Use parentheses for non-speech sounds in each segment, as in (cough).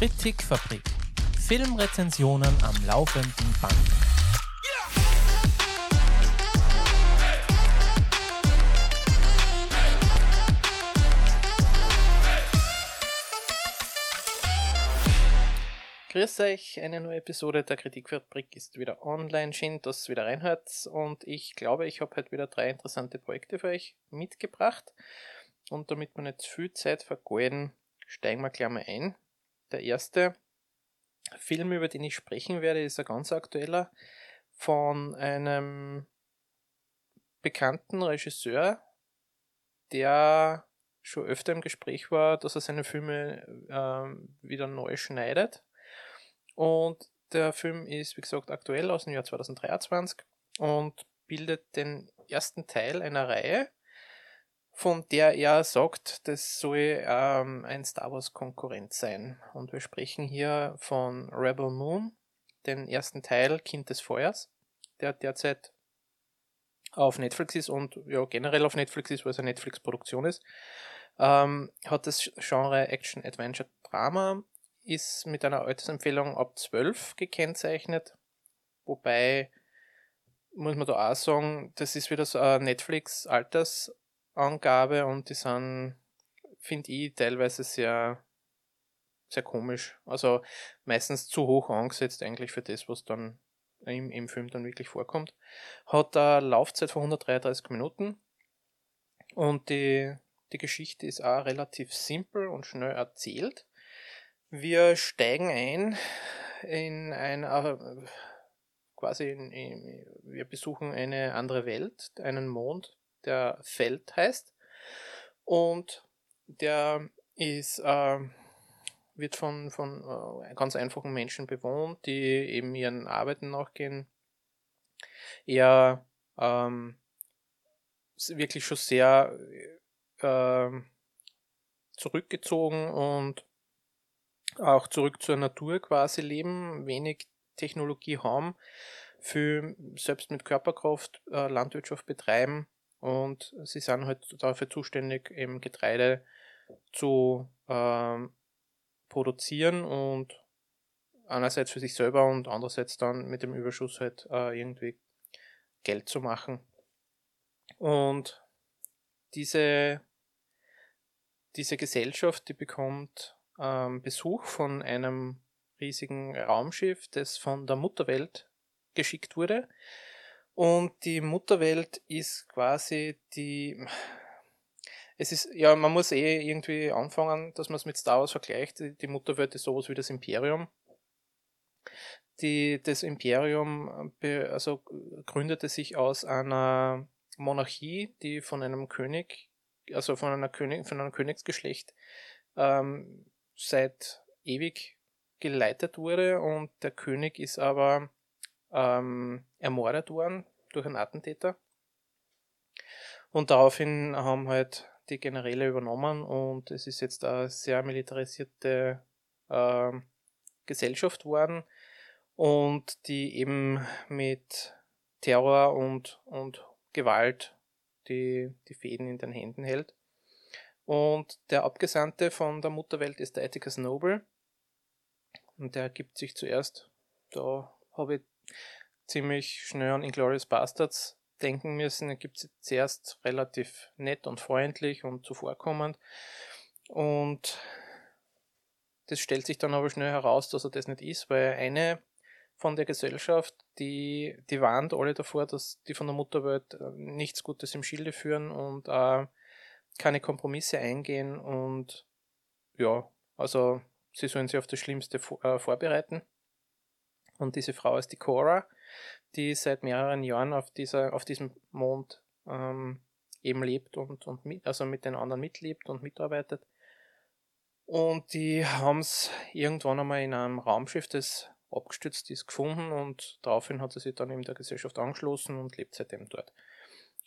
Kritikfabrik. Filmrezensionen am laufenden Band. Grüß euch, eine neue Episode der Kritikfabrik ist wieder online. Schön, dass ihr wieder reinhört. Und ich glaube, ich habe heute wieder drei interessante Projekte für euch mitgebracht. Und damit wir nicht viel Zeit vergeuden, steigen wir gleich mal ein. Der erste Film, über den ich sprechen werde, ist ein ganz aktueller von einem bekannten Regisseur, der schon öfter im Gespräch war, dass er seine Filme äh, wieder neu schneidet. Und der Film ist, wie gesagt, aktuell aus dem Jahr 2023 und bildet den ersten Teil einer Reihe, von der er sagt, das soll ähm, ein Star Wars Konkurrent sein. Und wir sprechen hier von Rebel Moon, den ersten Teil Kind des Feuers, der derzeit auf Netflix ist und ja generell auf Netflix ist, weil es eine Netflix-Produktion ist. Ähm, hat das Genre Action Adventure Drama, ist mit einer Altersempfehlung ab 12 gekennzeichnet, wobei muss man da auch sagen, das ist wieder so eine Netflix-Alters- Angabe und die sind, finde ich, teilweise sehr, sehr komisch. Also meistens zu hoch angesetzt eigentlich für das, was dann im, im Film dann wirklich vorkommt. Hat eine Laufzeit von 133 Minuten und die, die Geschichte ist auch relativ simpel und schnell erzählt. Wir steigen ein in ein, quasi in, in, wir besuchen eine andere Welt, einen Mond, der Feld heißt. Und der ist, äh, wird von, von äh, ganz einfachen Menschen bewohnt, die eben ihren Arbeiten nachgehen. Eher ähm, wirklich schon sehr äh, zurückgezogen und auch zurück zur Natur quasi leben, wenig Technologie haben, für selbst mit Körperkraft äh, Landwirtschaft betreiben und sie sind halt dafür zuständig, eben Getreide zu ähm, produzieren und einerseits für sich selber und andererseits dann mit dem Überschuss halt äh, irgendwie Geld zu machen. Und diese, diese Gesellschaft, die bekommt ähm, Besuch von einem riesigen Raumschiff, das von der Mutterwelt geschickt wurde. Und die Mutterwelt ist quasi die. Es ist, ja, man muss eh irgendwie anfangen, dass man es mit Star Wars vergleicht. Die Mutterwelt ist sowas wie das Imperium. Die, das Imperium also gründete sich aus einer Monarchie, die von einem König, also von einer König, von einem Königsgeschlecht ähm, seit ewig geleitet wurde und der König ist aber ähm, ermordet worden durch einen Attentäter. Und daraufhin haben halt die Generäle übernommen und es ist jetzt eine sehr militarisierte äh, Gesellschaft worden und die eben mit Terror und, und Gewalt die, die Fäden in den Händen hält. Und der Abgesandte von der Mutterwelt ist der Atticus Noble. Und der gibt sich zuerst, da habe ich ziemlich schnell an Inglourious Bastards denken müssen. Er gibt sie zuerst relativ nett und freundlich und zuvorkommend. Und das stellt sich dann aber schnell heraus, dass er das nicht ist, weil eine von der Gesellschaft, die, die warnt alle davor, dass die von der Mutterwelt äh, nichts Gutes im Schilde führen und äh, keine Kompromisse eingehen und ja, also sie sollen sich auf das Schlimmste äh, vorbereiten. Und diese Frau ist die Cora die seit mehreren Jahren auf, dieser, auf diesem Mond ähm, eben lebt und, und mit, also mit den anderen mitlebt und mitarbeitet. Und die haben es irgendwann einmal in einem Raumschiff, das abgestürzt ist, gefunden und daraufhin hat sie sich dann eben der Gesellschaft angeschlossen und lebt seitdem dort.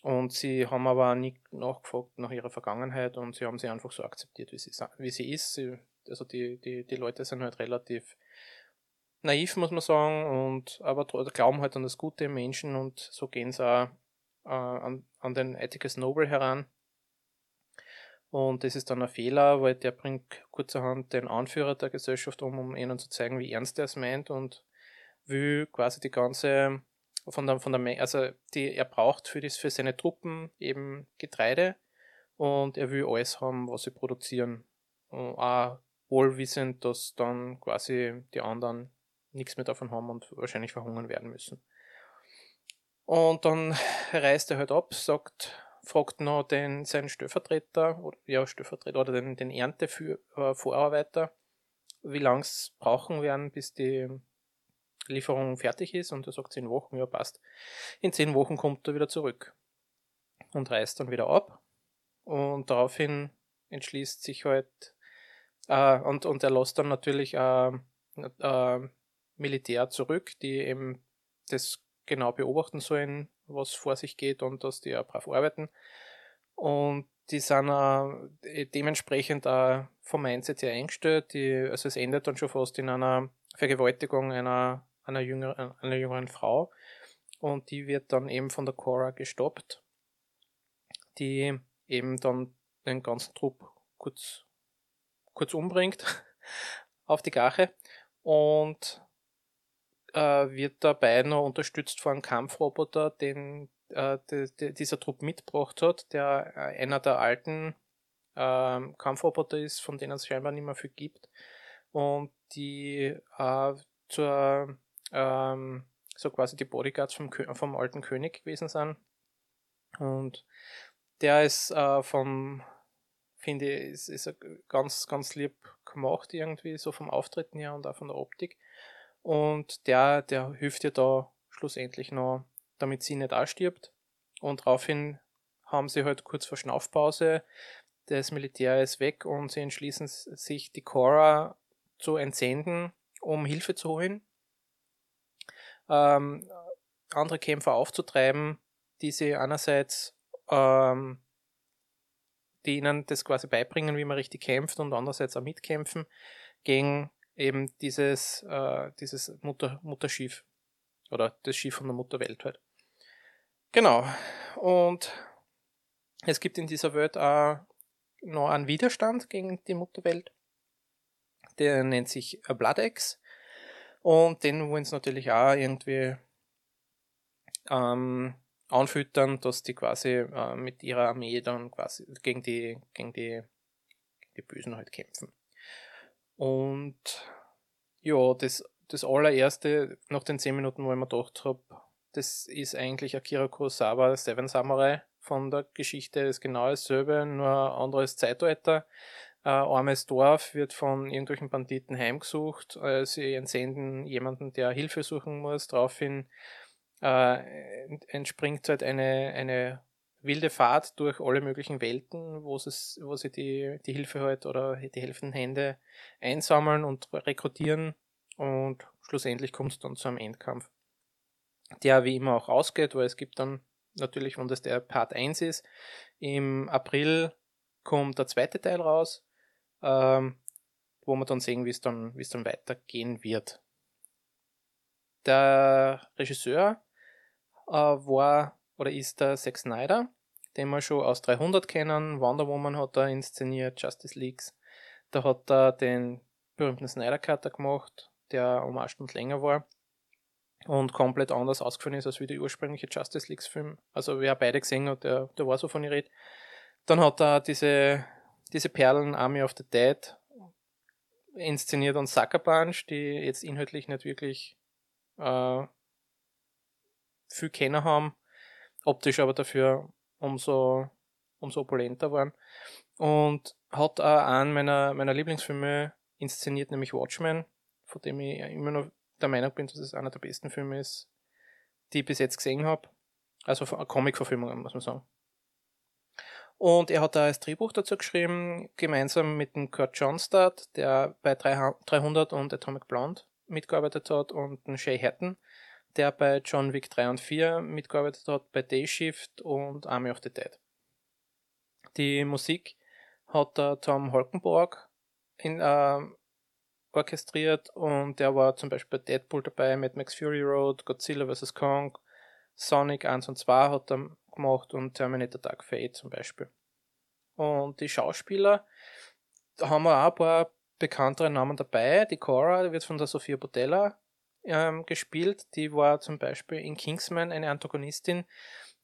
Und sie haben aber nie nachgefragt nach ihrer Vergangenheit und sie haben sie einfach so akzeptiert, wie sie, wie sie ist. Sie, also die, die, die Leute sind halt relativ naiv, muss man sagen, und aber glauben halt an das Gute im Menschen und so gehen sie auch äh, an, an den Atticus Noble heran. Und das ist dann ein Fehler, weil der bringt kurzerhand den Anführer der Gesellschaft um, um ihnen zu zeigen, wie ernst er es meint und will quasi die ganze von der, von der also die er braucht für, das, für seine Truppen eben Getreide und er will alles haben, was sie produzieren. Und auch wohl wissend, dass dann quasi die anderen nichts mehr davon haben und wahrscheinlich verhungern werden müssen. Und dann reist er halt ab, sagt, fragt noch den, seinen Stellvertreter, oder, ja, Stellvertreter oder den, den Erntevorarbeiter, äh, wie lang es brauchen werden, bis die Lieferung fertig ist. Und er sagt zehn Wochen, ja, passt. In zehn Wochen kommt er wieder zurück und reist dann wieder ab. Und daraufhin entschließt sich halt, äh, und, und er lässt dann natürlich äh, äh, Militär zurück, die eben das genau beobachten sollen, was vor sich geht und dass die auch brav arbeiten. Und die sind äh, dementsprechend auch vom Mindset her eingestellt. Die, also es endet dann schon fast in einer Vergewaltigung einer, einer, jüngeren, einer jüngeren Frau. Und die wird dann eben von der Cora gestoppt, die eben dann den ganzen Trupp kurz, kurz umbringt (laughs) auf die Gache. Und äh, wird dabei noch unterstützt von einem Kampfroboter, den äh, de, de, dieser Trupp mitgebracht hat, der äh, einer der alten äh, Kampfroboter ist, von denen es scheinbar nicht mehr viel gibt und die äh, zur ähm, so quasi die Bodyguards vom, vom alten König gewesen sind und der ist äh, vom finde ich, ist, ist ganz, ganz lieb gemacht irgendwie, so vom Auftreten her und auch von der Optik. Und der, der hilft ihr da schlussendlich noch, damit sie nicht ausstirbt. Und daraufhin haben sie halt kurz vor Schnaufpause, das Militär ist weg und sie entschließen sich, die Cora zu entsenden, um Hilfe zu holen. Ähm, andere Kämpfer aufzutreiben, die sie einerseits ähm, die ihnen das quasi beibringen, wie man richtig kämpft und andererseits auch mitkämpfen gegen eben dieses, äh, dieses Mutter, Mutterschiff oder das Schiff von der Mutterwelt halt. Genau. Und es gibt in dieser Welt auch noch einen Widerstand gegen die Mutterwelt. Der nennt sich Bloodex. Und den wollen sie natürlich auch irgendwie ähm, anfüttern, dass die quasi äh, mit ihrer Armee dann quasi gegen die, gegen die, gegen die Bösen halt kämpfen. Und ja, das, das allererste, nach den 10 Minuten, wo ich mir gedacht habe, das ist eigentlich Akira Kurosawa, Seven Samurai von der Geschichte, ist genau dasselbe, nur ein anderes Zeitalter. Ein armes Dorf wird von irgendwelchen Banditen heimgesucht. Äh, sie entsenden jemanden, der Hilfe suchen muss. Daraufhin äh, entspringt halt eine, eine wilde Fahrt durch alle möglichen Welten, wo, es, wo sie die, die Hilfe halt oder die helfenden Hände einsammeln und rekrutieren und schlussendlich kommt es dann zu einem Endkampf, der wie immer auch ausgeht, weil es gibt dann natürlich, wenn das der Part 1 ist, im April kommt der zweite Teil raus, ähm, wo wir dann sehen, wie es dann, es dann weitergehen wird. Der Regisseur äh, war oder ist der Zack Snyder, den wir schon aus 300 kennen. Wonder Woman hat er inszeniert, Justice Leagues. Da hat er den berühmten Snyder Cutter gemacht, der um eine Stunde länger war und komplett anders ausgefallen ist als wie der ursprüngliche Justice Leagues Film. Also wer beide gesehen hat, der, der war so von ihr Rede. Dann hat er diese, diese Perlen Army of the Dead inszeniert und Sucker Punch, die jetzt inhaltlich nicht wirklich äh, viel Kenner haben, optisch aber dafür umso, umso opulenter waren. Und hat auch einen meiner, meiner Lieblingsfilme inszeniert, nämlich Watchmen, von dem ich immer noch der Meinung bin, dass es einer der besten Filme ist, die ich bis jetzt gesehen habe. Also Comic-Verfilmungen, muss man sagen. Und er hat da das Drehbuch dazu geschrieben, gemeinsam mit dem Kurt Johnstad, der bei 300 und Atomic Blonde mitgearbeitet hat, und dem Shay Hatton, der bei John Wick 3 und 4 mitgearbeitet hat, bei Day Shift und Army of the Dead. Die Musik hat der Tom Holkenborg in, äh, orchestriert und der war zum Beispiel bei Deadpool dabei, Mad Max Fury Road, Godzilla vs. Kong, Sonic 1 und 2 hat er gemacht und Terminator Dark Fate zum Beispiel. Und die Schauspieler, da haben wir auch ein paar bekanntere Namen dabei. Die Cora, die wird von der Sophia Botella ähm, gespielt. Die war zum Beispiel in Kingsman eine Antagonistin.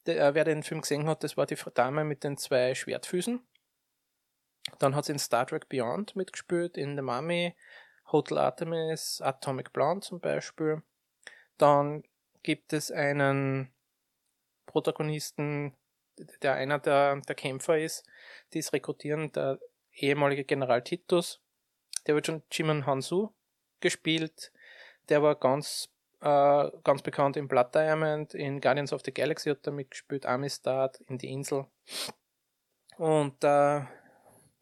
Der, äh, wer den Film gesehen hat, das war die Dame mit den zwei Schwertfüßen. Dann hat sie in Star Trek Beyond mitgespielt, in The Mummy, Hotel Artemis, Atomic Blonde zum Beispiel. Dann gibt es einen Protagonisten, der einer der, der Kämpfer ist, die es rekrutieren, der ehemalige General Titus. Der wird schon Jimon Hansu gespielt. Der war ganz, äh, ganz bekannt in Blood Diamond, in Guardians of the Galaxy hat er mitgespielt, Amistad, in Die Insel. Und äh,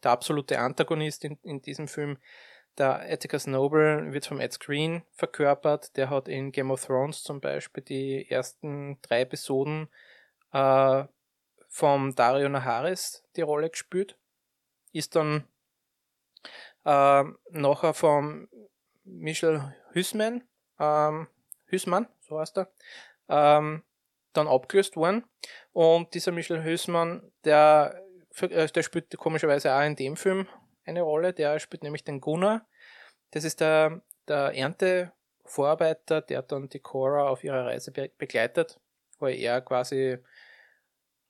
der absolute Antagonist in, in diesem Film, der Atticus Noble, wird vom Ed Screen verkörpert. Der hat in Game of Thrones zum Beispiel die ersten drei Episoden äh, vom Dario Naharis die Rolle gespielt. Ist dann äh, nachher vom Michel Hüssmann, ähm, Hüssmann, so heißt er, ähm, dann abgelöst worden. Und dieser Michel Hüssmann, der äh, der spielt komischerweise auch in dem Film eine Rolle. Der spielt nämlich den Gunnar. Das ist der, der Erntevorarbeiter, der dann die Cora auf ihrer Reise be begleitet, weil er quasi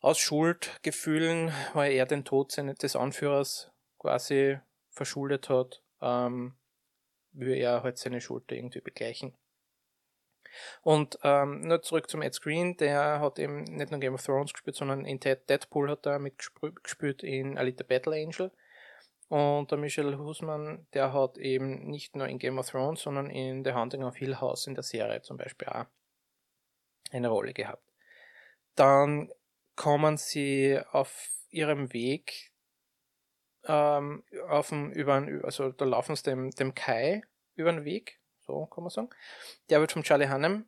aus Schuldgefühlen, weil er den Tod seines, des Anführers quasi verschuldet hat, ähm, will er halt seine Schuld irgendwie begleichen. Und ähm, nur zurück zum Ed Screen, der hat eben nicht nur Game of Thrones gespielt, sondern in Deadpool hat er mitgespielt in Alita Battle Angel. Und der Michel Husmann, der hat eben nicht nur in Game of Thrones, sondern in The Hunting of Hill House in der Serie zum Beispiel auch eine Rolle gehabt. Dann kommen sie auf ihrem Weg ähm, auf dem, über, also da laufen sie dem, dem Kai über den Weg so kann man sagen. Der wird von Charlie Hannem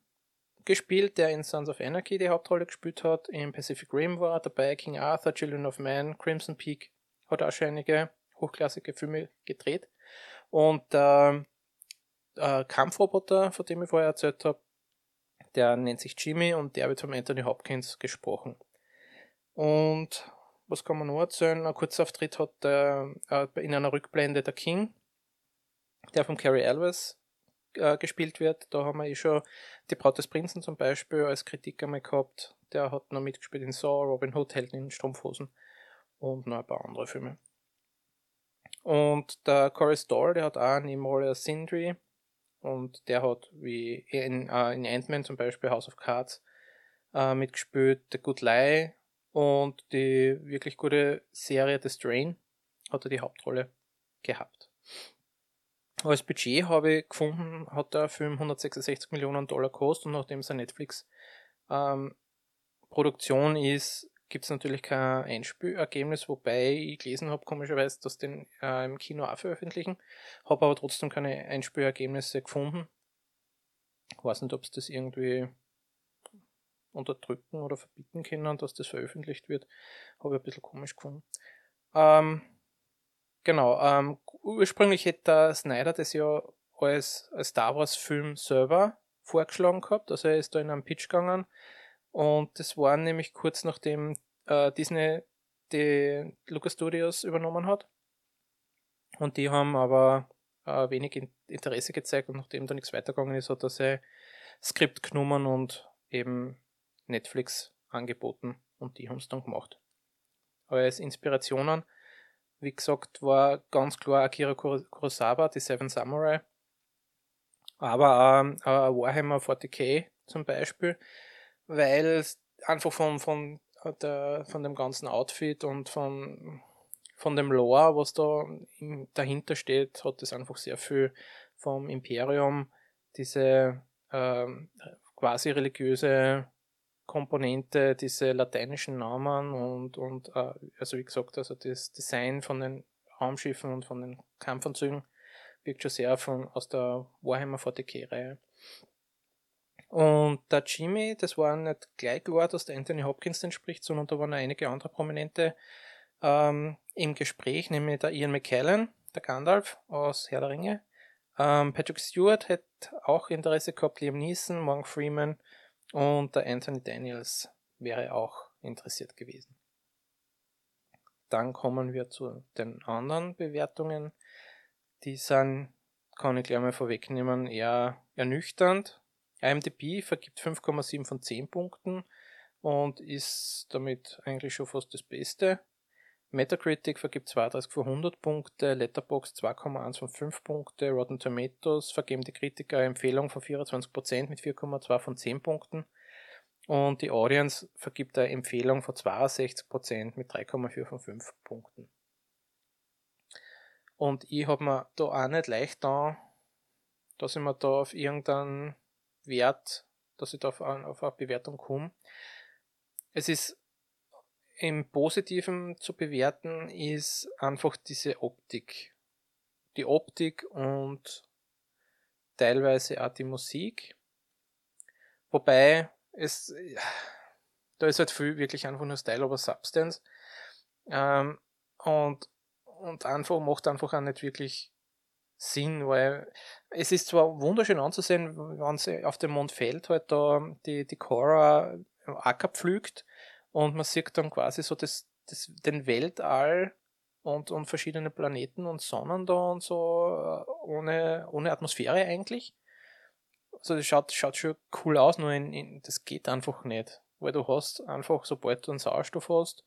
gespielt, der in Sons of Anarchy die Hauptrolle gespielt hat. In Pacific Rim war dabei, King Arthur, Children of Man, Crimson Peak, hat auch schon einige hochklassige Filme gedreht. Und der äh, Kampfroboter, von dem ich vorher erzählt habe, der nennt sich Jimmy und der wird von Anthony Hopkins gesprochen. Und was kann man noch erzählen? Ein Kurzauftritt hat der, äh, in einer Rückblende der King, der von Carrie Elwes äh, gespielt wird. Da haben wir eh schon die Braut des Prinzen zum Beispiel als Kritik einmal gehabt. Der hat noch mitgespielt in Saw, Robin Hood, Helden in Strumpfhosen und noch ein paar andere Filme. Und der Corey Stoll, der hat auch eine Nebenrolle als Sindri und der hat wie in, äh, in Ant-Man zum Beispiel House of Cards äh, mitgespielt, The Good Lie und die wirklich gute Serie The Strain hat er die Hauptrolle gehabt. Als Budget habe ich gefunden, hat der Film 166 Millionen Dollar gekostet und nachdem es eine Netflix-Produktion ähm, ist, gibt es natürlich kein Einspielergebnis, wobei ich gelesen habe, komischerweise, dass den äh, im Kino auch veröffentlichen. Habe aber trotzdem keine Einspielergebnisse gefunden. Ich weiß nicht, ob es das irgendwie unterdrücken oder verbieten können, dass das veröffentlicht wird. Habe ich ein bisschen komisch gefunden. Ähm, Genau, ähm, ursprünglich hätte der Snyder das ja als, als Star Wars Film selber vorgeschlagen gehabt, also er ist da in einem Pitch gegangen und das war nämlich kurz nachdem äh, Disney die Lucas Studios übernommen hat und die haben aber äh, wenig Interesse gezeigt und nachdem da nichts weitergegangen ist, hat er sein Skript genommen und eben Netflix angeboten und die haben es dann gemacht. Aber als Inspirationen wie gesagt, war ganz klar Akira Kurosawa, die Seven Samurai. Aber ähm, äh, Warhammer 40k zum Beispiel, weil es einfach von, von, der, von dem ganzen Outfit und von, von dem Lore, was da dahinter steht, hat es einfach sehr viel vom Imperium, diese ähm, quasi religiöse Komponente, diese lateinischen Namen und, und äh, also wie gesagt, also das Design von den Raumschiffen und von den Kampfanzügen wirkt schon sehr von, aus der Warhammer 40k-Reihe. Und der Jimmy, das war nicht gleich klar, dass der Anthony Hopkins entspricht, sondern da waren einige andere Prominente ähm, im Gespräch, nämlich der Ian McKellen, der Gandalf aus Herr der Ringe. Ähm, Patrick Stewart hat auch Interesse gehabt, Liam Neeson, Morgan Freeman und der Anthony Daniels wäre auch interessiert gewesen. dann kommen wir zu den anderen Bewertungen. Die sind, kann ich gleich mal vorwegnehmen, eher ernüchternd. IMDb vergibt 5,7 von 10 Punkten und ist damit eigentlich schon fast das Beste. Metacritic vergibt 32 von 100 Punkte, Letterboxd 2,1 von 5 Punkte, Rotten Tomatoes vergeben die Kritiker eine Empfehlung von 24% mit 4,2 von 10 Punkten und die Audience vergibt eine Empfehlung von 62% mit 3,4 von 5 Punkten. Und ich habe mir da auch nicht leicht da, dass ich mir da auf irgendeinen Wert, dass ich da auf, auf eine Bewertung komme. Es ist im Positiven zu bewerten, ist einfach diese Optik. Die Optik und teilweise auch die Musik. Wobei es, da ist halt viel wirklich einfach nur Style aber Substance. Ähm, und, und einfach macht einfach auch nicht wirklich Sinn, weil es ist zwar wunderschön anzusehen, wenn sie auf dem Mond fällt, halt da die, die Cora Acker pflügt und man sieht dann quasi so das, das, den Weltall und, und verschiedene Planeten und Sonnen da und so äh, ohne, ohne Atmosphäre eigentlich. Also das schaut, schaut schon cool aus, nur in, in, das geht einfach nicht. Weil du hast einfach, sobald du einen Sauerstoff hast,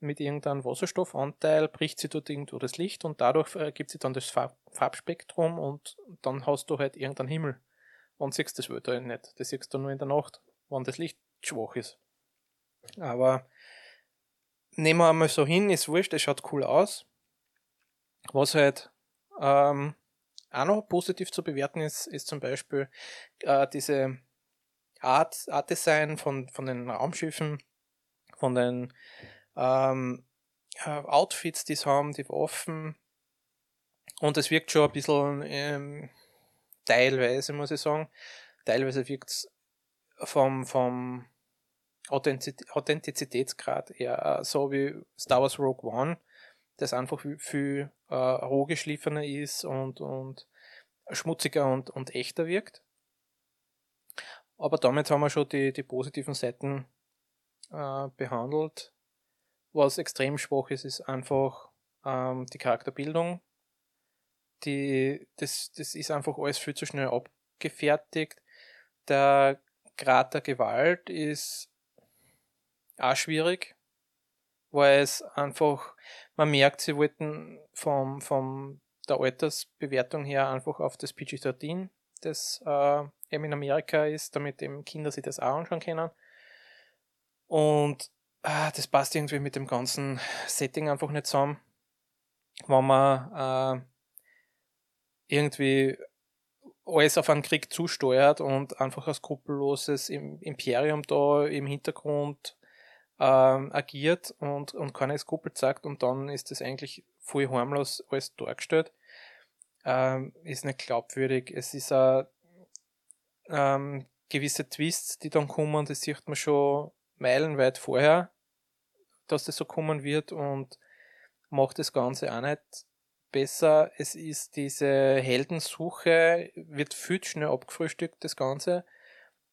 mit irgendeinem Wasserstoffanteil bricht sie dort irgendwo das Licht und dadurch ergibt sich dann das Farb Farbspektrum und dann hast du halt irgendeinen Himmel und siehst das Wetter nicht. Das siehst du nur in der Nacht, wenn das Licht schwach ist. Aber nehmen wir einmal so hin, ist wurscht, es schaut cool aus. Was halt ähm, auch noch positiv zu bewerten ist, ist zum Beispiel äh, diese Art, Art Design von, von den Raumschiffen, von den ähm, äh, Outfits, die sie haben, die Waffen. Und es wirkt schon ein bisschen ähm, teilweise, muss ich sagen. Teilweise wirkt es vom, vom Authentizitätsgrad eher so wie Star Wars Rogue One, das einfach viel äh, roh geschliffener ist und, und schmutziger und, und echter wirkt. Aber damit haben wir schon die, die positiven Seiten äh, behandelt. Was extrem schwach ist, ist einfach ähm, die Charakterbildung. Die, das, das ist einfach alles viel zu schnell abgefertigt. Der Grad der Gewalt ist auch schwierig, weil es einfach, man merkt, sie wollten vom, vom der Altersbewertung her einfach auf das PG-13, das äh, eben in Amerika ist, damit eben Kinder sich das auch anschauen können. Und äh, das passt irgendwie mit dem ganzen Setting einfach nicht zusammen. Wenn man äh, irgendwie alles auf einen Krieg zusteuert und einfach ein skrupelloses Imperium da im Hintergrund ähm, agiert und, und keine Skrupel zeigt und dann ist das eigentlich voll harmlos alles dargestellt. Ähm, ist nicht glaubwürdig. Es ist auch ähm, gewisse Twists, die dann kommen, das sieht man schon meilenweit vorher, dass das so kommen wird und macht das Ganze auch nicht besser. Es ist diese Heldensuche, wird viel schnell abgefrühstückt, das Ganze.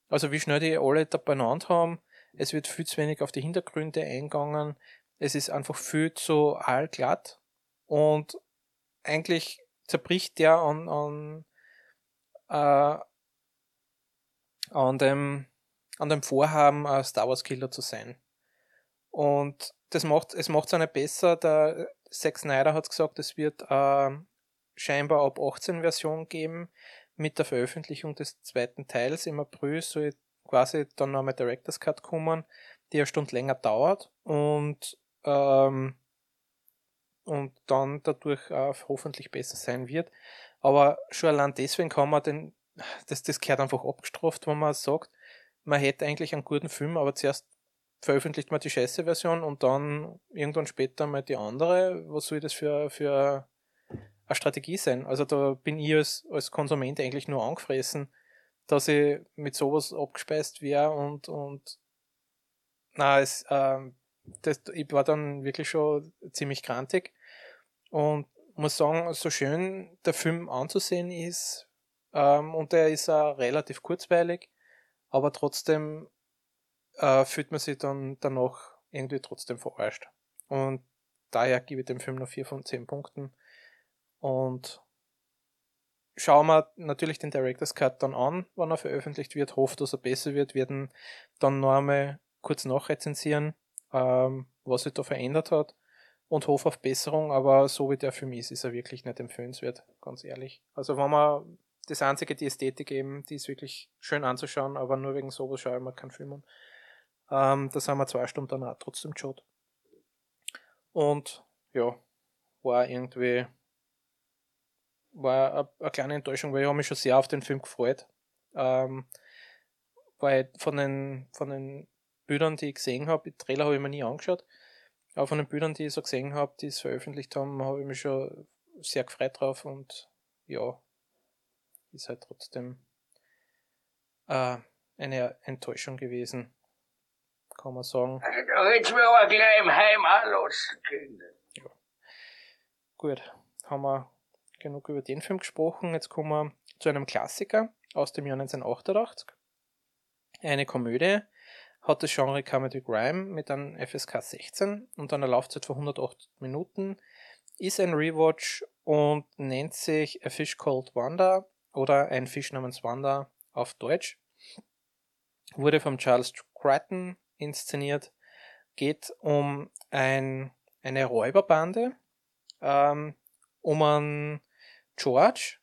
Also wie schnell die alle da beieinander haben, es wird viel zu wenig auf die Hintergründe eingegangen. Es ist einfach viel zu allglatt. Und eigentlich zerbricht der an, an, äh, an, dem, an dem Vorhaben, ein Star Wars Killer zu sein. Und das macht, es macht es auch nicht besser. Der Zack Snyder hat gesagt, es wird äh, scheinbar ab 18 Version geben. Mit der Veröffentlichung des zweiten Teils im April soll quasi dann nochmal Director's Cut kommen, die eine Stunde länger dauert und, ähm, und dann dadurch auch hoffentlich besser sein wird. Aber schon allein deswegen kann man den, das, das gehört einfach abgestraft, wenn man sagt, man hätte eigentlich einen guten Film, aber zuerst veröffentlicht man die scheiße Version und dann irgendwann später mal die andere. Was soll das für, für eine Strategie sein? Also da bin ich als, als Konsument eigentlich nur angefressen, dass ich mit sowas abgespeist wäre und, und na, es, ähm, das, ich war dann wirklich schon ziemlich krantig und muss sagen, so schön der Film anzusehen ist ähm, und der ist auch relativ kurzweilig, aber trotzdem äh, fühlt man sich dann danach irgendwie trotzdem verarscht. Und daher gebe ich dem Film noch 4 von 10 Punkten. Und schauen wir natürlich den Director's Cut dann an, wann er veröffentlicht wird, hoffe, dass er besser wird, werden dann noch einmal kurz nachrezensieren, ähm, was sich da verändert hat und hoffe auf Besserung, aber so wie der Film ist, ist er wirklich nicht empfehlenswert, ganz ehrlich. Also wenn man das einzige, die Ästhetik eben, die ist wirklich schön anzuschauen, aber nur wegen sowas schaue ich mir keinen Film an. Ähm, da sind wir zwei Stunden dann auch trotzdem geschaut. Und ja, war irgendwie war eine, kleine Enttäuschung, weil ich habe mich schon sehr auf den Film gefreut. Ähm, weil von den, von den Bildern, die ich gesehen habe, die Trailer habe ich mir nie angeschaut, aber von den Bildern, die ich so gesehen habe, die es veröffentlicht haben, habe ich mich schon sehr gefreut drauf und ja, ist halt trotzdem äh, eine Enttäuschung gewesen, kann man sagen. Da hätten wir aber gleich im Heim anlassen können. Ja. Gut, haben wir genug über den Film gesprochen. Jetzt kommen wir zu einem Klassiker aus dem Jahr 1988. Eine Komödie, hat das Genre Comedy Crime mit einem FSK 16 und einer Laufzeit von 108 Minuten, ist ein Rewatch und nennt sich A Fish Called Wanda oder Ein Fisch namens Wanda auf Deutsch. Wurde von Charles Crichton inszeniert. Geht um ein, eine Räuberbande, ähm, um einen George,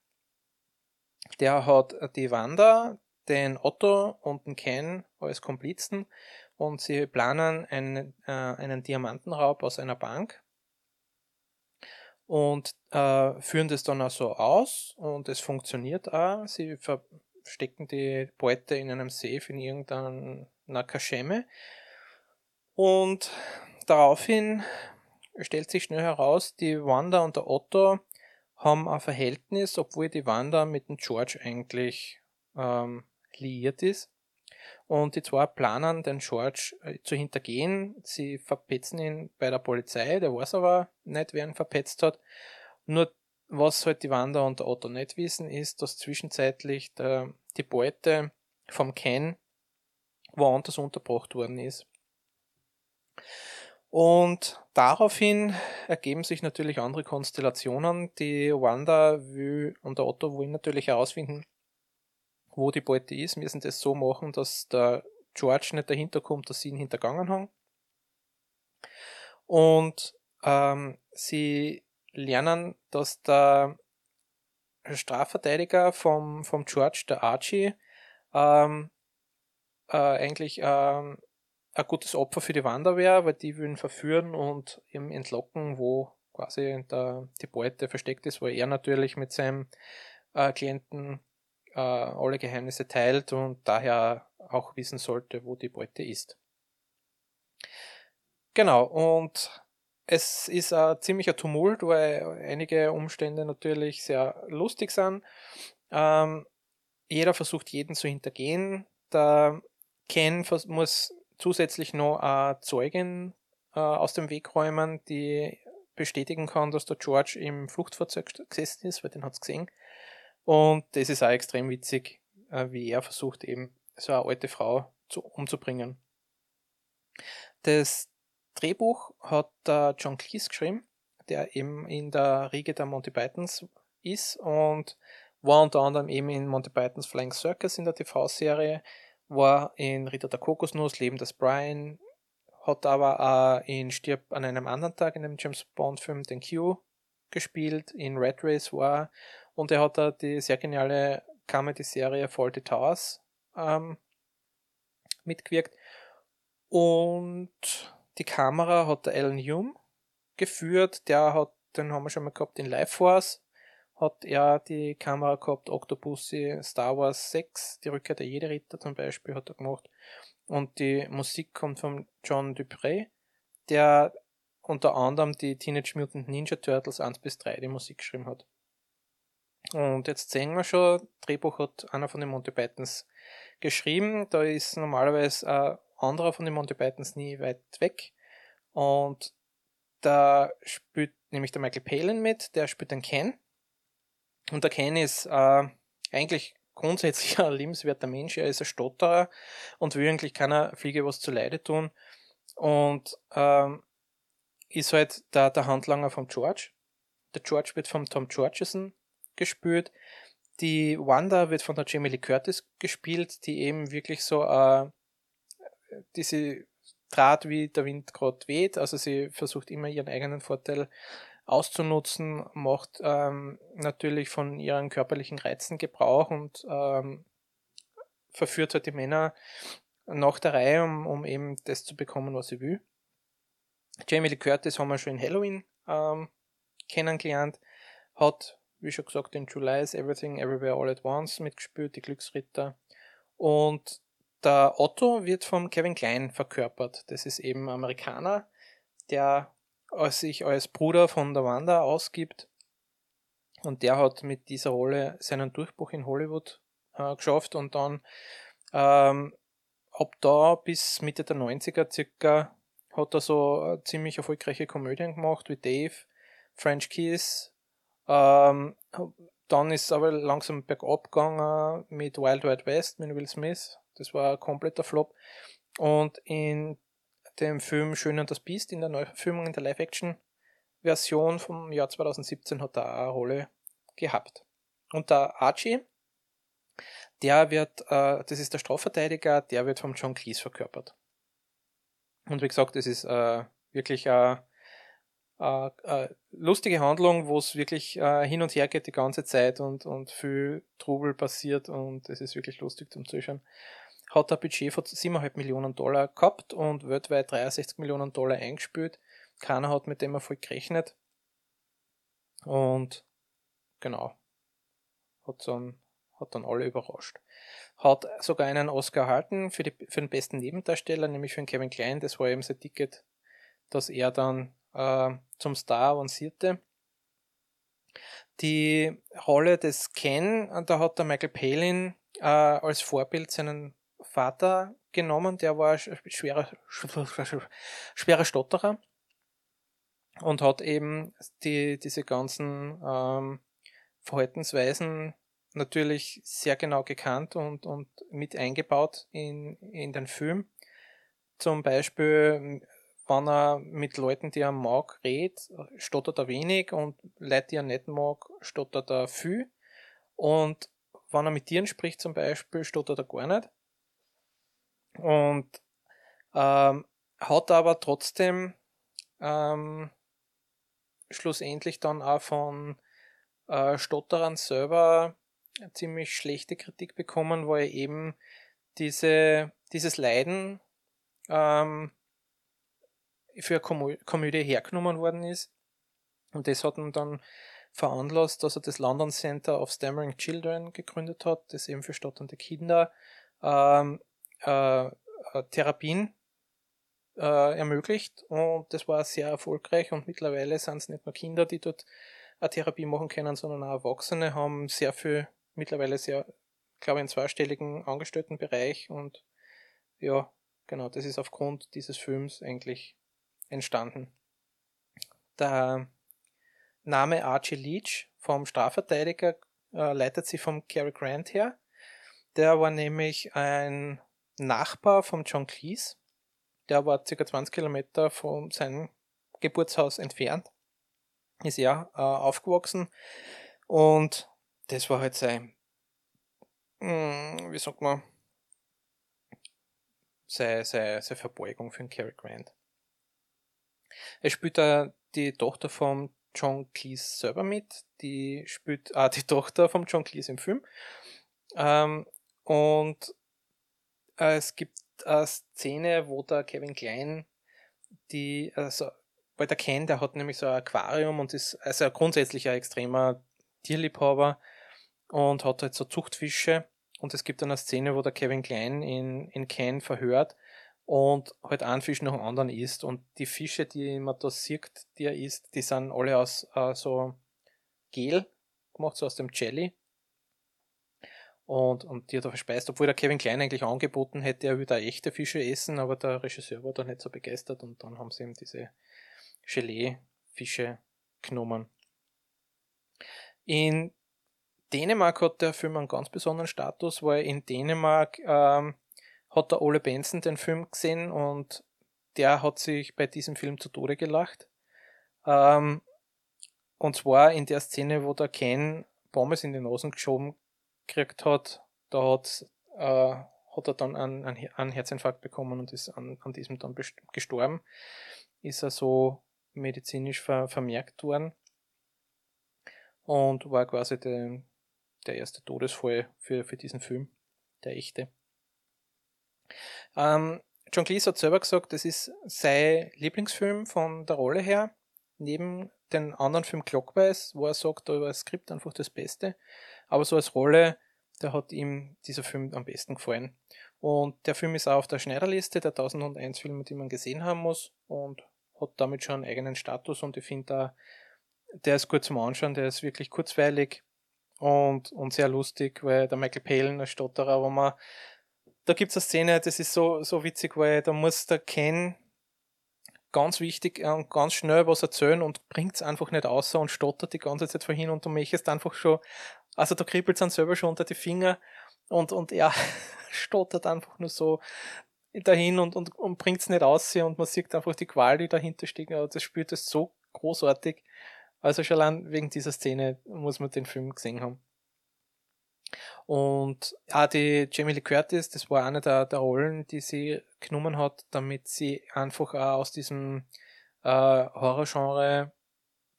der hat die Wanda, den Otto und den Ken als Komplizen und sie planen einen, äh, einen Diamantenraub aus einer Bank und äh, führen das dann auch so aus und es funktioniert auch. Sie verstecken die Beute in einem Safe in irgendeiner Kaschemme und daraufhin stellt sich schnell heraus, die Wanda und der Otto haben ein Verhältnis, obwohl die Wanda mit dem George eigentlich ähm, liiert ist. Und die zwei planen, den George äh, zu hintergehen. Sie verpetzen ihn bei der Polizei, der weiß aber nicht, wer ihn verpetzt hat. Nur was halt die Wanda und der Otto nicht wissen, ist, dass zwischenzeitlich der, die Beute vom Ken woanders unterbracht worden ist. Und daraufhin ergeben sich natürlich andere Konstellationen. Die Wanda will und der Otto wollen natürlich herausfinden, wo die Beute ist. Wir müssen das so machen, dass der George nicht dahinter kommt, dass sie ihn hintergangen haben. Und ähm, sie lernen, dass der Strafverteidiger vom, vom George, der Archie, ähm, äh, eigentlich ähm, ein gutes Opfer für die Wanderwehr, weil die würden verführen und ihm entlocken, wo quasi der, die Beute versteckt ist, weil er natürlich mit seinem äh, Klienten äh, alle Geheimnisse teilt und daher auch wissen sollte, wo die Beute ist. Genau, und es ist ein ziemlicher Tumult, weil einige Umstände natürlich sehr lustig sind. Ähm, jeder versucht jeden zu hintergehen. Der Ken muss zusätzlich noch eine Zeugin äh, aus dem Weg räumen, die bestätigen kann, dass der George im Fluchtfahrzeug gesessen ist, weil den hat es gesehen. Und das ist auch extrem witzig, äh, wie er versucht, eben so eine alte Frau zu, umzubringen. Das Drehbuch hat äh, John Cleese geschrieben, der eben in der Riege der Monty Pythons ist und war unter anderem eben in Monty Pythons Flying Circus in der TV-Serie, war in Ritter der Kokosnuss, Leben des Brian, hat aber auch in Stirb an einem anderen Tag in dem James Bond Film den Q gespielt, in Red Race war. Und er hat da die sehr geniale Comedy-Serie Faulty Towers ähm, mitgewirkt. Und die Kamera hat der Alan Hume geführt, der hat, den haben wir schon mal gehabt in Life Force, hat er die Kamera gehabt, Octopussy, Star Wars 6, die Rückkehr der Jedi-Ritter zum Beispiel hat er gemacht. Und die Musik kommt von John Dupré, der unter anderem die Teenage Mutant Ninja Turtles 1 bis 3 die Musik geschrieben hat. Und jetzt sehen wir schon, Drehbuch hat einer von den Monty Pythons geschrieben. Da ist normalerweise ein anderer von den Monty Pythons nie weit weg. Und da spielt nämlich der Michael Palin mit, der spielt den Ken. Und der Ken ist äh, eigentlich grundsätzlich (laughs) ein liebenswerter Mensch. Er ist ein Stotterer und will eigentlich keiner Fliege was zu Leide tun. Und ähm, ist halt der, der Handlanger vom George. Der George wird vom Tom Georgeson gespielt. Die Wanda wird von der Jamie Lee Curtis gespielt, die eben wirklich so äh, diese Draht wie der Wind gerade weht. Also sie versucht immer ihren eigenen Vorteil auszunutzen, macht ähm, natürlich von ihren körperlichen Reizen Gebrauch und ähm, verführt halt die Männer nach der Reihe, um, um eben das zu bekommen, was sie will. Jamie Lee Curtis haben wir schon in Halloween ähm, kennengelernt, hat, wie schon gesagt, in July's Everything Everywhere All at Once mitgespielt, die Glücksritter. Und der Otto wird vom Kevin Klein verkörpert. Das ist eben Amerikaner, der sich als Bruder von der Wanda ausgibt. Und der hat mit dieser Rolle seinen Durchbruch in Hollywood äh, geschafft und dann ähm, ab da bis Mitte der 90er circa hat er so ziemlich erfolgreiche Komödien gemacht wie Dave, French Kiss. Ähm, dann ist es aber langsam bergab gegangen mit Wild Wild West mit Will Smith. Das war ein kompletter Flop. Und in dem Film Schön und das Biest, in der Neuverfilmung, in der Live-Action-Version vom Jahr 2017, hat er eine Rolle gehabt. Und der Archie, der wird, äh, das ist der Strafverteidiger, der wird vom John Cleese verkörpert. Und wie gesagt, das ist äh, wirklich eine, eine, eine lustige Handlung, wo es wirklich äh, hin und her geht die ganze Zeit und, und viel Trubel passiert und es ist wirklich lustig zum Zuschauen. Hat ein Budget von 7,5 Millionen Dollar gehabt und weltweit 63 Millionen Dollar eingespielt. Keiner hat mit dem Erfolg gerechnet. Und genau, hat dann, hat dann alle überrascht hat sogar einen Oscar erhalten für, die, für den besten Nebendarsteller, nämlich für den Kevin Klein. Das war eben sein Ticket, dass er dann äh, zum Star avancierte. Die Rolle des Ken, da hat der Michael Palin äh, als Vorbild seinen Vater genommen, der war schwerer, schwerer Stotterer und hat eben die, diese ganzen ähm, Verhaltensweisen natürlich sehr genau gekannt und, und mit eingebaut in, in den Film. Zum Beispiel, wenn er mit Leuten, die er mag, redet, stottert er wenig und Leute, die er nicht mag, stottert er viel. Und wenn er mit Tieren spricht zum Beispiel, stottert er gar nicht. Und ähm, hat aber trotzdem ähm, schlussendlich dann auch von äh, Stotterern selber ziemlich schlechte Kritik bekommen, weil eben diese, dieses Leiden ähm, für eine Komö Komödie hergenommen worden ist. Und das hat ihn dann veranlasst, dass er das London Center of Stammering Children gegründet hat, das eben für stotternde Kinder ähm, äh, äh Therapien äh, ermöglicht. Und das war sehr erfolgreich und mittlerweile sind es nicht nur Kinder, die dort eine Therapie machen können, sondern auch Erwachsene haben sehr viel mittlerweile sehr, glaube ich, einen zweistelligen Angestelltenbereich und ja, genau, das ist aufgrund dieses Films eigentlich entstanden. Der Name Archie Leach vom Strafverteidiger äh, leitet sich vom Cary Grant her. Der war nämlich ein Nachbar von John Cleese. Der war ca. 20 Kilometer von seinem Geburtshaus entfernt. Ist er äh, aufgewachsen und das war halt sein, hm, wie sagt man, seine, seine, seine Verbeugung für den Cary Grant. Er spielt da die Tochter von John Cleese selber mit, die spielt ah, die (laughs) Tochter von John Cleese im Film. Ähm, und es gibt eine Szene, wo der Kevin Klein die, also, weil der Ken, der hat nämlich so ein Aquarium und ist also grundsätzlich ein extremer Tierliebhaber und hat halt so Zuchtfische. Und es gibt dann eine Szene, wo der Kevin Klein in, in Ken verhört und halt einen Fisch nach dem anderen isst. Und die Fische, die man da sieht, die er isst, die sind alle aus äh, so Gel gemacht, so aus dem Jelly. Und, und die hat er verspeist, obwohl der Kevin Klein eigentlich angeboten hätte, er würde echte Fische essen, aber der Regisseur war da nicht so begeistert und dann haben sie ihm diese Gelee-Fische genommen. In Dänemark hat der Film einen ganz besonderen Status, weil in Dänemark ähm, hat der Ole Benson den Film gesehen und der hat sich bei diesem Film zu Tode gelacht. Ähm, und zwar in der Szene, wo der Ken Pommes in die Nosen geschoben gekriegt hat, da hat, äh, hat er dann einen, einen Herzinfarkt bekommen und ist an, an diesem dann gestorben. Ist er so medizinisch ver, vermerkt worden und war quasi der, der erste Todesfall für, für diesen Film, der echte. Ähm, John Cleese hat selber gesagt, das ist sein Lieblingsfilm von der Rolle her, neben den anderen Film Clockwise, wo er sagt, da war das Skript einfach das Beste, aber so als Rolle, da hat ihm dieser Film am besten gefallen. Und der Film ist auch auf der Schneiderliste der 1001 Filme, die man gesehen haben muss und hat damit schon einen eigenen Status und ich finde da, der ist gut zum Anschauen, der ist wirklich kurzweilig und, und sehr lustig, weil der Michael Palin, der Stotterer, wo man, da gibt's eine Szene, das ist so, so witzig, weil da muss der Ken ganz wichtig und äh, ganz schnell was erzählen und bringt's einfach nicht aus und stottert die ganze Zeit vorhin und du möchtest einfach schon, also da kribbelt's dann selber schon unter die Finger und, und er (laughs) stottert einfach nur so dahin und, und, und bringt's nicht aus und man sieht einfach die Qual, die dahinter steht. Aber das spielt es so großartig. Also schon allein wegen dieser Szene muss man den Film gesehen haben. Und auch die Jamie Lee Curtis, das war eine der, der Rollen, die sie genommen hat, damit sie einfach auch aus diesem äh, Horrorgenre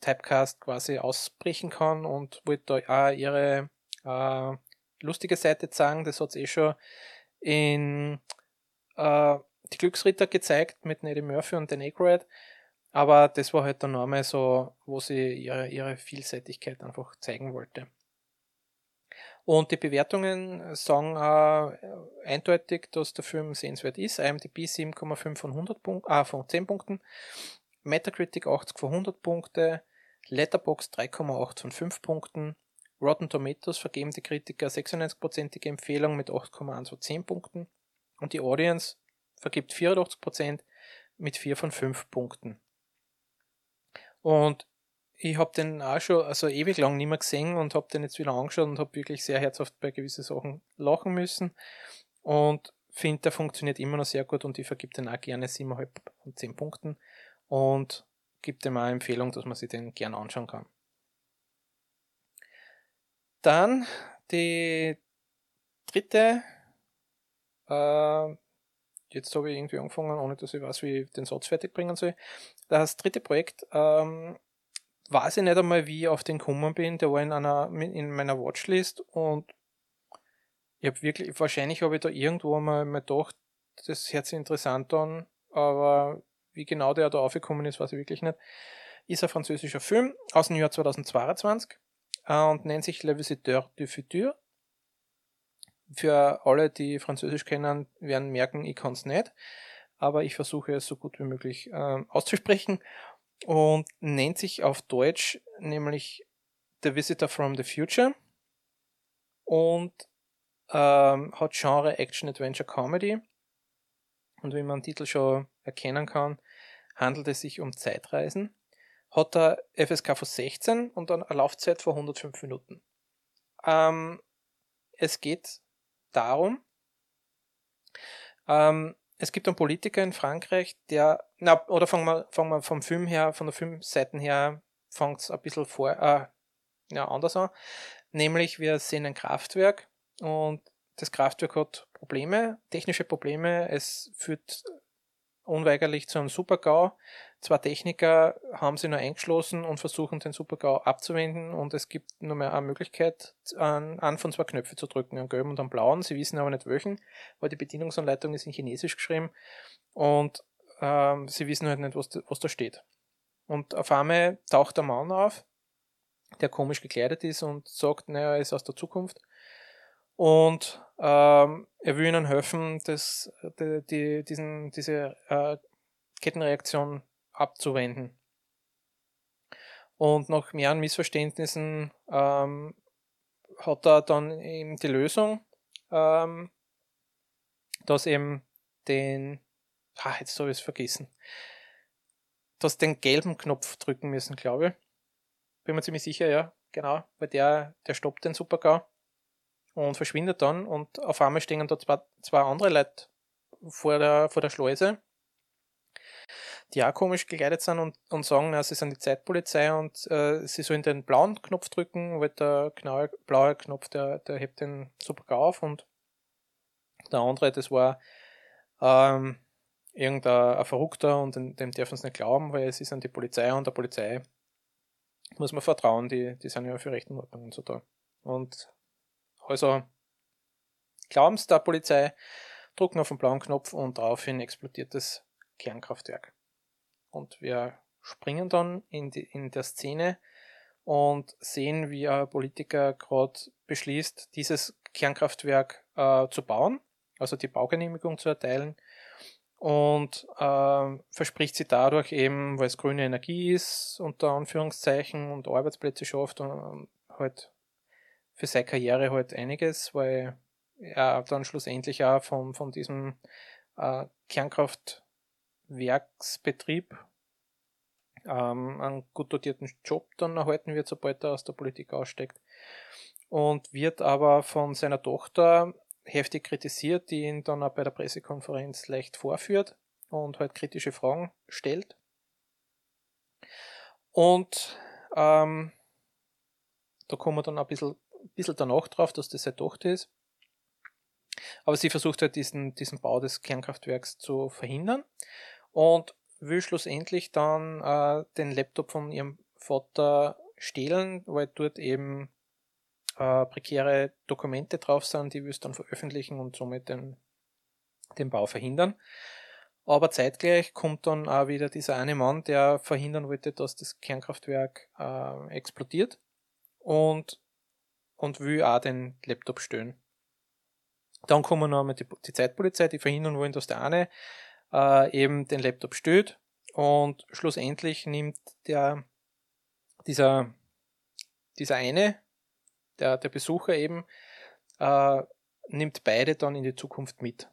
Typecast quasi ausbrechen kann und wollte da auch ihre äh, lustige Seite zeigen. Das hat sie eh schon in äh, die Glücksritter gezeigt mit Eddie Murphy und Dan Aykroyd. Aber das war halt der Name so, wo sie ihre, ihre Vielseitigkeit einfach zeigen wollte. Und die Bewertungen sagen äh, eindeutig, dass der Film sehenswert ist. IMDb 7,5 von 100 Punkten, ah, von 10 Punkten. Metacritic 80 von 100 Punkte. Letterbox 3,8 von 5 Punkten. Rotten Tomatoes vergeben die Kritiker 96%ige Empfehlung mit 8,1 von 10 Punkten. Und die Audience vergibt 84% mit 4 von 5 Punkten. Und ich habe den auch schon also ewig lang nicht mehr gesehen und habe den jetzt wieder angeschaut und habe wirklich sehr herzhaft bei gewissen Sachen lachen müssen. Und finde, der funktioniert immer noch sehr gut und ich vergib den auch gerne 7,5 von 10 Punkten und gibt dem auch Empfehlung, dass man sich den gerne anschauen kann. Dann die dritte äh, jetzt habe ich irgendwie angefangen, ohne dass ich weiß, wie ich den Satz fertig bringen soll. Das dritte Projekt, ähm, weiß ich nicht einmal, wie ich auf den gekommen bin. Der war in einer, in meiner Watchlist und ich habe wirklich, wahrscheinlich habe ich da irgendwo mal gedacht, das hört sich interessant an, aber wie genau der da aufgekommen ist, weiß ich wirklich nicht. Ist ein französischer Film aus dem Jahr 2022 äh, und nennt sich Le Visiteur du Futur für alle, die Französisch kennen, werden merken, ich kann es nicht. Aber ich versuche es so gut wie möglich äh, auszusprechen und nennt sich auf Deutsch nämlich The Visitor from the Future und ähm, hat Genre Action Adventure Comedy. Und wie man den Titel schon erkennen kann, handelt es sich um Zeitreisen. Hat er FSK von 16 und dann eine Laufzeit von 105 Minuten. Ähm, es geht darum, ähm, es gibt einen Politiker in Frankreich, der, na, oder fangen wir, fangen wir vom Film her, von der Filmseiten her, fängt es ein bisschen vor, äh, ja, anders an. Nämlich, wir sehen ein Kraftwerk und das Kraftwerk hat Probleme, technische Probleme. Es führt unweigerlich zu einem Supergau. Zwei Techniker haben sie nur eingeschlossen und versuchen den Supergau abzuwenden und es gibt nur mehr eine Möglichkeit, an, an von zwei Knöpfe zu drücken, einen gelben und einen blauen. Sie wissen aber nicht welchen, weil die Bedienungsanleitung ist in Chinesisch geschrieben und ähm, sie wissen halt nicht, was, was da steht. Und auf einmal taucht der Mann auf, der komisch gekleidet ist und sagt, naja, er ist aus der Zukunft. Und ähm, er will ihnen helfen, das, die, die, diesen, diese äh, Kettenreaktion abzuwenden. Und nach mehreren Missverständnissen ähm, hat er dann eben die Lösung, ähm, dass eben den, ah, jetzt habe ich es vergessen, dass den gelben Knopf drücken müssen, glaube ich. Bin mir ziemlich sicher, ja, genau, weil der, der stoppt den Supergau und verschwindet dann und auf einmal stehen da zwei, zwei andere Leute vor der, vor der Schleuse die auch komisch gekleidet sind und, und sagen, na, sie sind die Zeitpolizei und äh, sie sollen den blauen Knopf drücken, weil der genau, blaue Knopf, der, der hebt den super auf und der andere, das war ähm, irgendein Verrückter und dem, dem dürfen sie nicht glauben, weil sie sind die Polizei und der Polizei muss man vertrauen, die, die sind ja für Recht und Ordnung und so da. Und also glauben sie der Polizei, drucken auf den blauen Knopf und daraufhin explodiert das Kernkraftwerk. Und wir springen dann in, die, in der Szene und sehen, wie ein Politiker gerade beschließt, dieses Kernkraftwerk äh, zu bauen, also die Baugenehmigung zu erteilen. Und äh, verspricht sie dadurch eben, weil es grüne Energie ist, unter Anführungszeichen und Arbeitsplätze schafft und halt für seine Karriere halt einiges, weil er dann schlussendlich auch von, von diesem äh, Kernkraftwerksbetrieb ähm, einen gut dotierten Job dann erhalten wird, sobald er aus der Politik aussteigt. Und wird aber von seiner Tochter heftig kritisiert, die ihn dann auch bei der Pressekonferenz leicht vorführt und halt kritische Fragen stellt. Und ähm, da kommen wir dann ein bisschen, bisschen danach drauf, dass das seine Tochter ist. Aber sie versucht halt diesen, diesen Bau des Kernkraftwerks zu verhindern und will schlussendlich dann äh, den Laptop von ihrem Vater stehlen, weil dort eben äh, prekäre Dokumente drauf sind, die wir es dann veröffentlichen und somit den, den Bau verhindern. Aber zeitgleich kommt dann auch wieder dieser eine Mann, der verhindern wollte, dass das Kernkraftwerk äh, explodiert und, und will auch den Laptop stören. Dann kommen noch einmal die, die Zeitpolizei, die verhindern wollen, dass der eine äh, eben den Laptop stößt und schlussendlich nimmt der dieser dieser eine der, der Besucher eben äh, nimmt beide dann in die Zukunft mit.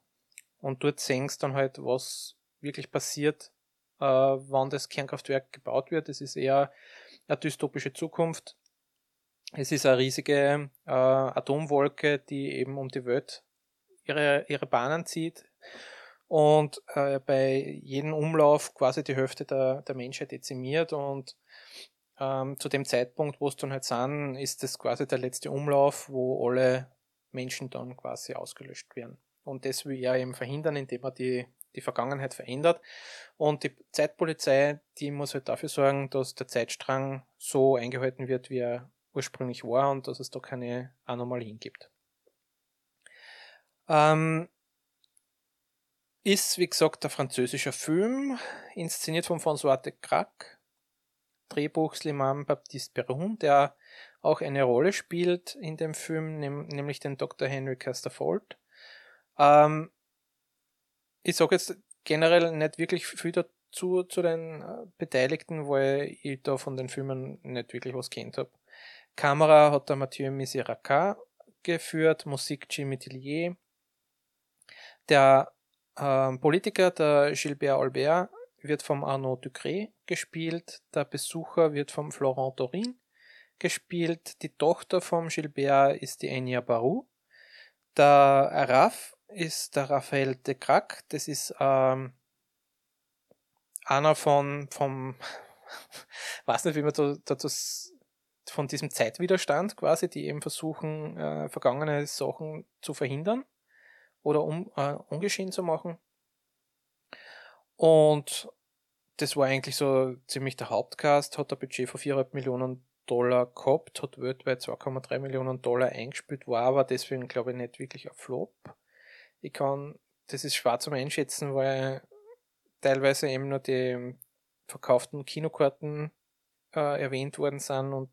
Und dort sie dann halt, was wirklich passiert, äh, wann das Kernkraftwerk gebaut wird. Es ist eher eine dystopische Zukunft. Es ist eine riesige äh, Atomwolke, die eben um die Welt ihre, ihre Bahnen zieht und äh, bei jedem Umlauf quasi die Hälfte der, der Menschheit dezimiert und ähm, zu dem Zeitpunkt, wo es dann halt sind, ist das quasi der letzte Umlauf, wo alle Menschen dann quasi ausgelöscht werden. Und das will er eben verhindern, indem er die, die Vergangenheit verändert. Und die Zeitpolizei, die muss halt dafür sorgen, dass der Zeitstrang so eingehalten wird, wie er ursprünglich war und dass es da keine Anomalien gibt. Ähm, ist, wie gesagt, der französische Film, inszeniert von François de Crac, Drehbuch Slimane Baptiste Perron, der auch eine Rolle spielt in dem Film, nämlich den Dr. Henry Casterfold. Ähm, ich sage jetzt generell nicht wirklich viel dazu zu den äh, Beteiligten, weil ich da von den Filmen nicht wirklich was kennt habe. Kamera hat der Mathieu Misiraka geführt, Musik Jimmy Tillier. Der Politiker, der Gilbert Albert, wird vom Arnaud Ducré gespielt, der Besucher wird vom Florent Dorin gespielt, die Tochter vom Gilbert ist die Enya Barou, der Araf ist der Raphael de Crac, das ist ähm, einer von, vom, (laughs) weiß nicht, wie man dazu, von diesem Zeitwiderstand quasi, die eben versuchen, äh, vergangene Sachen zu verhindern oder um, äh, ungeschehen zu machen. Und das war eigentlich so ziemlich der Hauptcast, hat ein Budget von 4,5 Millionen Dollar gehabt, hat weltweit 2,3 Millionen Dollar eingespielt, war aber deswegen glaube ich nicht wirklich ein Flop. Ich kann, das ist schwer zum Einschätzen, weil teilweise eben nur die verkauften Kinokarten äh, erwähnt worden sind und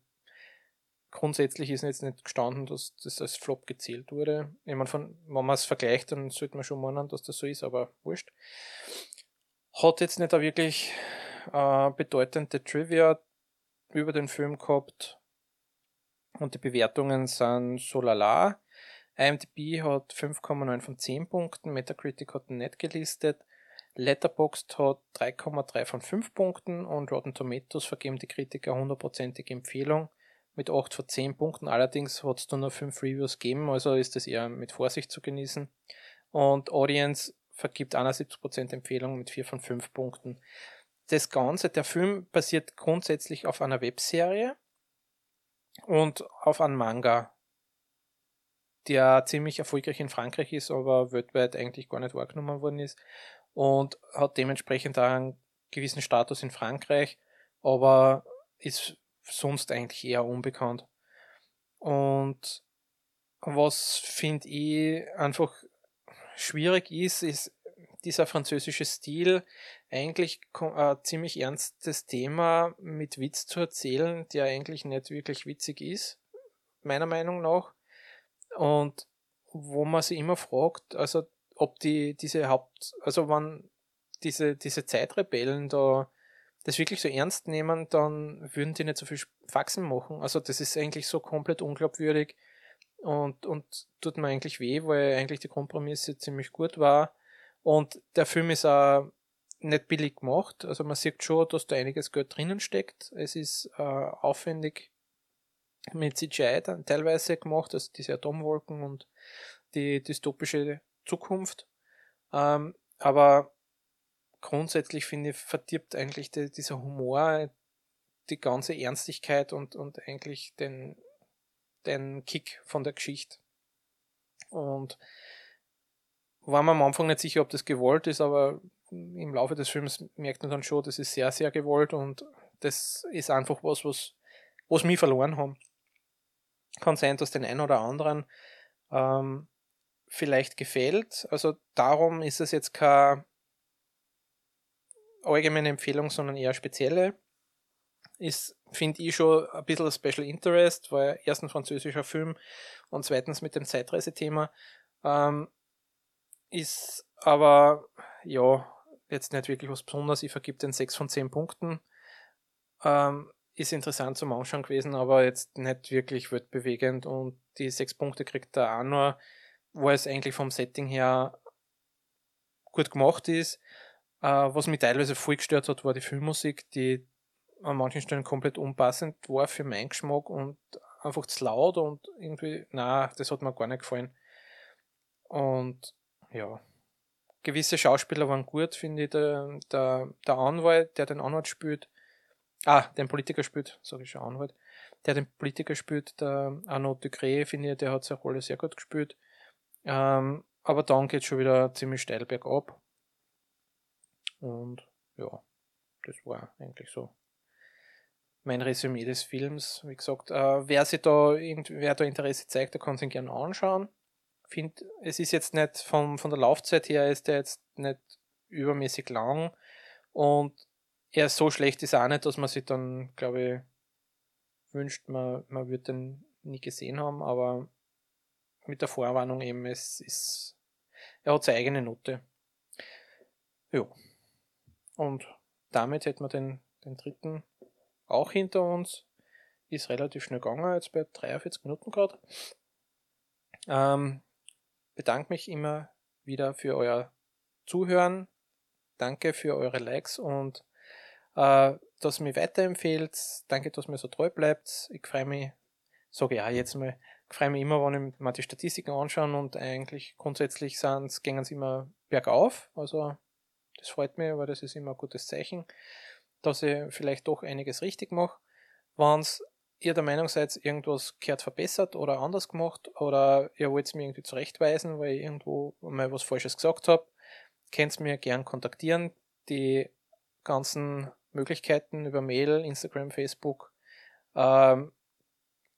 grundsätzlich ist jetzt nicht gestanden, dass das als Flop gezählt wurde. Ich meine, von, wenn man es vergleicht, dann sollte man schon meinen, dass das so ist, aber wurscht. Hat jetzt nicht wirklich äh, bedeutende Trivia über den Film gehabt und die Bewertungen sind so lala. IMDb hat 5,9 von 10 Punkten, Metacritic hat nicht gelistet, Letterboxd hat 3,3 von 5 Punkten und Rotten Tomatoes vergeben die Kritiker hundertprozentige Empfehlung mit 8 von 10 Punkten. Allerdings hat es nur 5 Reviews gegeben, also ist das eher mit Vorsicht zu genießen. Und Audience vergibt 71% Empfehlung mit 4 von 5 Punkten. das Ganze, der Film basiert grundsätzlich auf einer Webserie und auf einem Manga, der ziemlich erfolgreich in Frankreich ist, aber weltweit eigentlich gar nicht wahrgenommen worden ist und hat dementsprechend einen gewissen Status in Frankreich, aber ist sonst eigentlich eher unbekannt. Und was finde ich einfach schwierig ist, ist dieser französische Stil eigentlich ein ziemlich ernstes Thema mit Witz zu erzählen, der eigentlich nicht wirklich witzig ist, meiner Meinung nach. Und wo man sich immer fragt, also ob die diese Haupt, also wann diese, diese Zeitrebellen da das wirklich so ernst nehmen, dann würden die nicht so viel Faxen machen. Also das ist eigentlich so komplett unglaubwürdig und, und tut mir eigentlich weh, weil eigentlich die Kompromisse ziemlich gut war. Und der Film ist auch nicht billig gemacht. Also man sieht schon, dass da einiges Geld drinnen steckt. Es ist äh, aufwendig mit CGI dann teilweise gemacht, also diese Atomwolken und die dystopische Zukunft. Ähm, aber grundsätzlich finde ich, verdirbt eigentlich die, dieser Humor die ganze Ernstigkeit und, und eigentlich den, den Kick von der Geschichte. Und war mir am Anfang nicht sicher, ob das gewollt ist, aber im Laufe des Films merkt man dann schon, das ist sehr, sehr gewollt und das ist einfach was, was, was mich verloren haben. Kann sein, dass den einen oder anderen ähm, vielleicht gefällt. Also darum ist es jetzt keine allgemeine Empfehlung, sondern eher spezielle. Ist, finde ich, schon ein bisschen Special Interest, weil erstens französischer Film und zweitens mit dem Zeitreisethema. Ähm, ist aber, ja, jetzt nicht wirklich was Besonderes. Ich vergib den 6 von 10 Punkten. Ähm, ist interessant zum Anschauen gewesen, aber jetzt nicht wirklich weltbewegend und die 6 Punkte kriegt er auch nur, wo es eigentlich vom Setting her gut gemacht ist. Äh, was mich teilweise voll gestört hat, war die Filmmusik, die an manchen Stellen komplett unpassend war für meinen Geschmack und einfach zu laut und irgendwie, na, das hat mir gar nicht gefallen. Und ja, gewisse Schauspieler waren gut, finde ich. Der, der, der Anwalt, der den Anwalt spielt, ah, den Politiker spielt, sage ich schon Anwalt, der den Politiker spielt, der Arnaud Ducré, finde ich, der hat seine Rolle sehr gut gespielt. Ähm, aber dann geht es schon wieder ziemlich steil bergab. Und ja, das war eigentlich so mein Resümee des Films. Wie gesagt, äh, wer sich da, wer da Interesse zeigt, der kann sich gerne anschauen finde, es ist jetzt nicht von, von der Laufzeit her ist der jetzt nicht übermäßig lang und er so schlecht ist auch nicht, dass man sich dann, glaube ich, wünscht, man, man würde den nie gesehen haben, aber mit der Vorwarnung eben, es ist, er hat seine eigene Note. Ja. Und damit hätten wir den, den dritten auch hinter uns. Ist relativ schnell gegangen, jetzt bei 43 Minuten gerade. Ähm, bedanke mich immer wieder für euer Zuhören. Danke für eure Likes und äh, dass ihr mir weiterempfehlt. Danke, dass mir so treu bleibt. Ich freue mich, sage ja jetzt mal, ich freue mich immer, wenn ich mir die Statistiken anschaue und eigentlich grundsätzlich sind, gehen sie immer bergauf. Also das freut mich, weil das ist immer ein gutes Zeichen, dass ich vielleicht doch einiges richtig mache. Wenn ihr der Meinung seid, irgendwas gehört verbessert oder anders gemacht oder ihr wollt es mir irgendwie zurechtweisen, weil ich irgendwo mal was Falsches gesagt habe, könnt mir gern kontaktieren. Die ganzen Möglichkeiten über Mail, Instagram, Facebook ähm,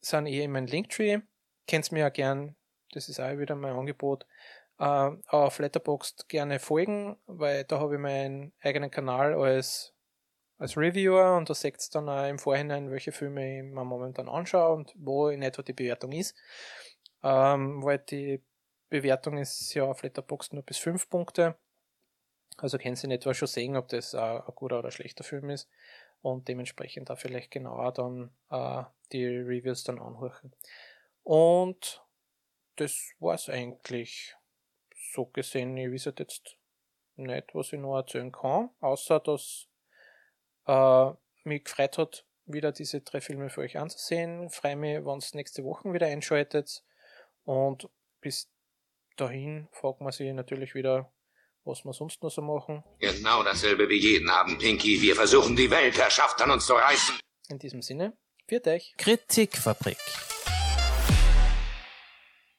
sind eh in meinem Linktree. Könnt mir ja gern, das ist auch wieder mein Angebot, äh, auf Letterboxd gerne folgen, weil da habe ich meinen eigenen Kanal als als Reviewer und da seht ihr dann auch im Vorhinein, welche Filme ich mir momentan anschaue und wo in etwa die Bewertung ist. Ähm, weil die Bewertung ist ja auf Letterboxd nur bis 5 Punkte. Also können Sie in etwa schon sehen, ob das ein, ein guter oder schlechter Film ist und dementsprechend da vielleicht genauer dann äh, die Reviews dann anhören. Und das war's eigentlich so gesehen. Ich weiß jetzt nicht, was ich noch erzählen kann, außer dass äh, mich gefreut hat, wieder diese drei Filme für euch anzusehen. Freue mich, wenn es nächste Woche wieder einschaltet. Und bis dahin fragt man sich natürlich wieder, was wir sonst noch so machen. Genau dasselbe wie jeden Abend, Pinky. Wir versuchen die Weltherrschaft an uns zu reißen. In diesem Sinne, viert euch. Kritikfabrik